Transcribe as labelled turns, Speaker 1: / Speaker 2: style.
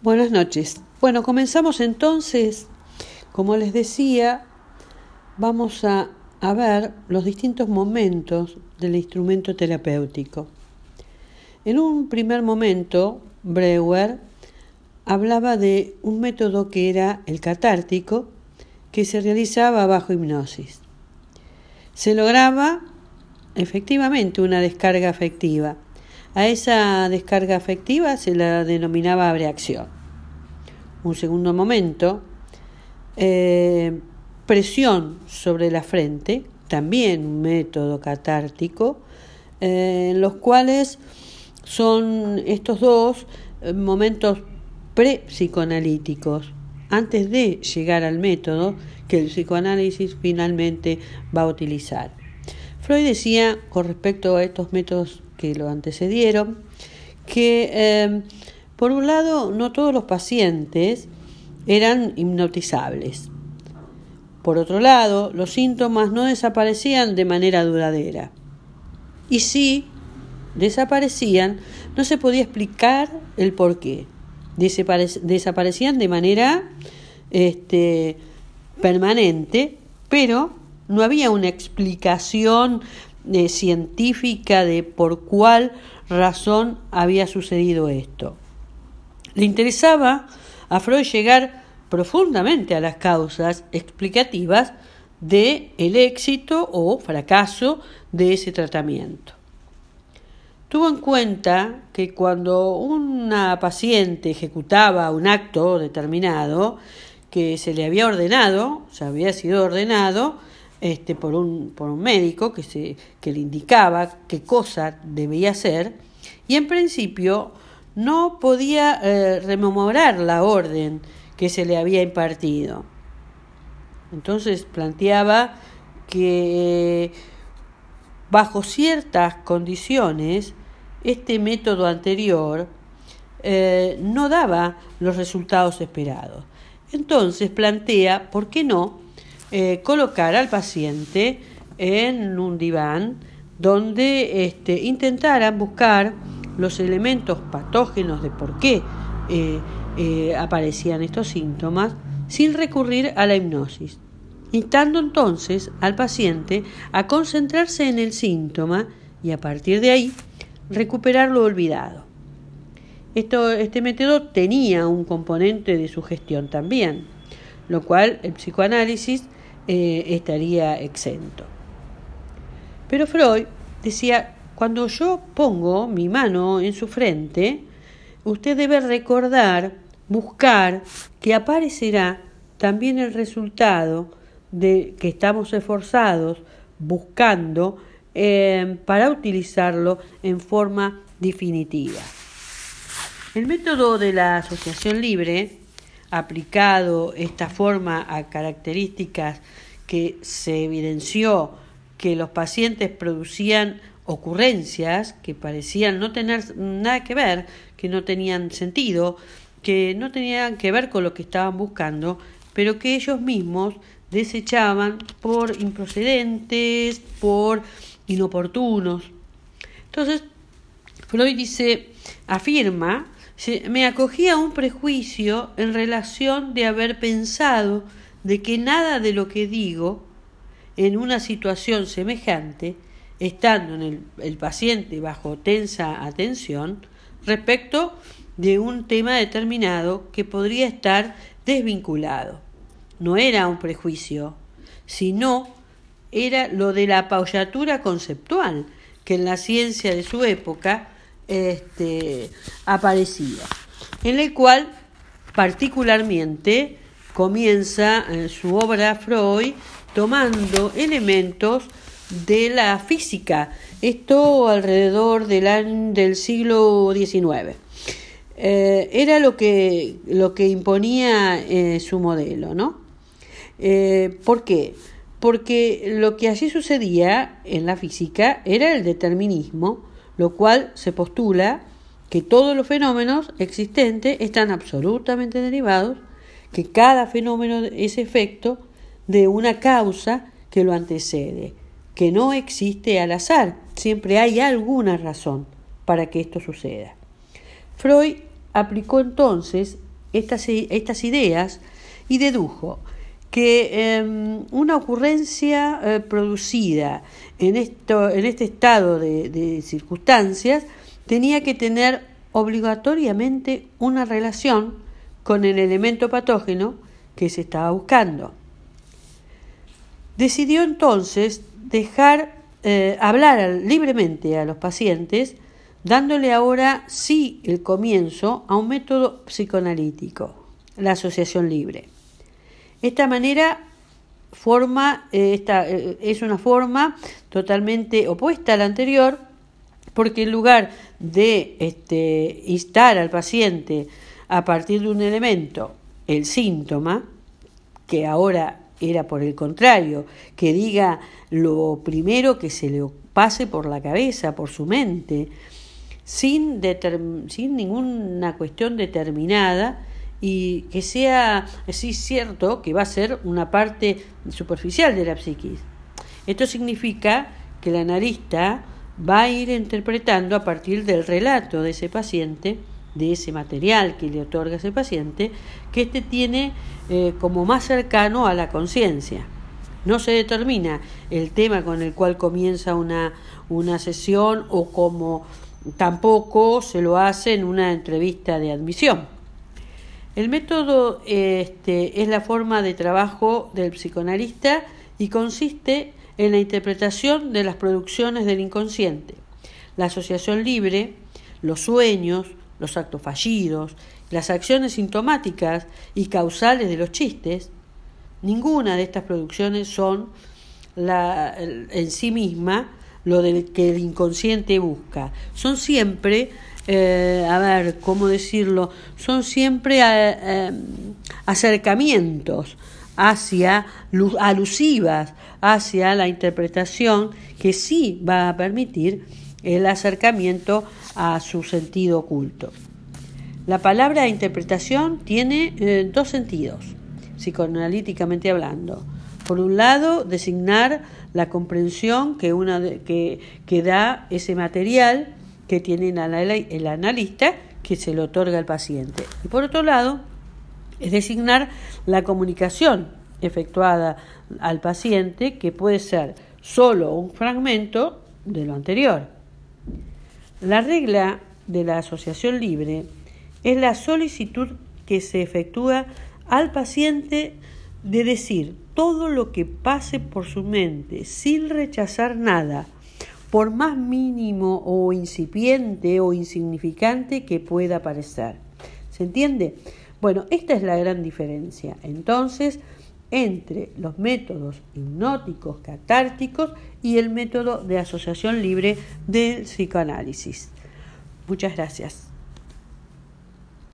Speaker 1: Buenas noches. Bueno, comenzamos entonces. Como les decía, vamos a, ver los distintos momentos del instrumento terapéutico. En un primer momento, Breuer hablaba de un método que era el catártico, que se realizaba bajo hipnosis. Se lograba efectivamente una descarga afectiva a esa descarga afectiva se la denominaba reacción. Un segundo momento, eh, presión sobre la frente, también un método catártico, eh, en los cuales son estos dos eh, momentos pre-psicoanalíticos, antes de llegar al método que el psicoanálisis finalmente va a utilizar. Freud decía con respecto a estos métodos que lo antecedieron, que em, por un lado no todos los pacientes eran hipnotizables. Por otro lado, los síntomas no desaparecían de manera duradera. Y si desaparecían, no se podía explicar el por qué. desaparecían de manera este, permanente, pero no había una explicación científica de por cuál razón había sucedido esto. Le interesaba a Freud llegar profundamente a las causas explicativas de el éxito o fracaso de ese tratamiento. Tuvo en cuenta que cuando una paciente ejecutaba un acto determinado que se le había ordenado, se había sido ordenado, este, por, un, por un médico que, se, que le indicaba qué cosa debía hacer y en principio no podía eh, rememorar la orden que se le había impartido. Entonces planteaba que bajo ciertas condiciones este método anterior eh, no daba los resultados esperados. Entonces plantea, ¿por qué no?, eh, colocar al paciente en un diván donde este, intentaran buscar los elementos patógenos de por qué eh, eh, aparecían estos síntomas sin recurrir a la hipnosis, instando entonces al paciente a concentrarse en el síntoma y a partir de ahí recuperar lo olvidado. Esto, este método tenía un componente de sugestión también, lo cual el psicoanálisis eh, estaría exento. Pero Freud decía, cuando yo pongo mi mano en su frente, usted debe recordar, buscar, que aparecerá también el resultado de que estamos esforzados buscando eh, para utilizarlo en forma definitiva. El método de la asociación libre aplicado esta forma a características que se evidenció que los pacientes producían ocurrencias que parecían no tener nada que ver, que no tenían sentido, que no tenían que ver con lo que estaban buscando, pero que ellos mismos desechaban por improcedentes, por inoportunos. Entonces, Freud dice, afirma me acogía a un prejuicio en relación de haber pensado de que nada de lo que digo en una situación semejante, estando en el, el paciente bajo tensa atención, respecto de un tema determinado que podría estar desvinculado. No era un prejuicio, sino era lo de la apoyatura conceptual, que en la ciencia de su época este, aparecía, en el cual particularmente comienza en su obra Freud tomando elementos de la física, esto alrededor del, del siglo XIX. Eh, era lo que, lo que imponía eh, su modelo, ¿no? Eh, ¿Por qué? Porque lo que allí sucedía en la física era el determinismo, lo cual se postula que todos los fenómenos existentes están absolutamente derivados, que cada fenómeno es efecto de una causa que lo antecede, que no existe al azar, siempre hay alguna razón para que esto suceda. Freud aplicó entonces estas, estas ideas y dedujo que em, una ocurrencia eh, producida en, esto, en este estado de, circunstancias tenía que tener obligatoriamente una relación con el elemento patógeno que se estaba buscando. Decidió entonces dejar eh, hablar libremente a los pacientes, dándole ahora sí el comienzo a un método psicoanalítico, la asociación libre. Esta manera forma, eh, esta, eh, es una forma totalmente opuesta a la anterior, porque en lugar de este, instar al paciente a partir de un elemento el síntoma, que ahora era por el contrario, que diga lo primero que se le pase por la cabeza, por su mente, sin, sin ninguna cuestión determinada, y que sea sí cierto que va a ser una parte superficial de la psiquis. Esto significa que el analista va a ir interpretando a partir del relato de ese paciente, de ese material que le otorga ese paciente, que éste tiene eh, como más cercano a la conciencia. No se determina el tema con el cual comienza una, una sesión o como tampoco se lo hace en una entrevista de admisión. El método este, es la forma de trabajo del psicoanalista y consiste en la interpretación de las producciones del inconsciente, la asociación libre, los sueños, los actos fallidos, las acciones sintomáticas y causales de los chistes. Ninguna de estas producciones son la, en sí misma lo del que el inconsciente busca. Son siempre eh, a ver, ¿cómo decirlo? Son siempre eh, eh, acercamientos hacia alusivas hacia la interpretación que sí va a permitir el acercamiento a su sentido oculto. La palabra interpretación tiene dos sentidos, psicoanalíticamente hablando. Por un lado, designar la comprensión que, una que, que da ese material que tiene el analista que se le otorga al paciente. Y por otro lado, es designar la comunicación efectuada al paciente, que puede ser solo un fragmento de lo anterior. La regla de la asociación libre es la solicitud que se efectúa al paciente de decir todo lo que pase por su mente sin rechazar nada por más mínimo o incipiente o insignificante que pueda parecer. ¿Se entiende? Bueno, esta es la gran diferencia. Entonces, entre los métodos hipnóticos catárticos y el método de asociación libre del psicoanálisis. Muchas gracias.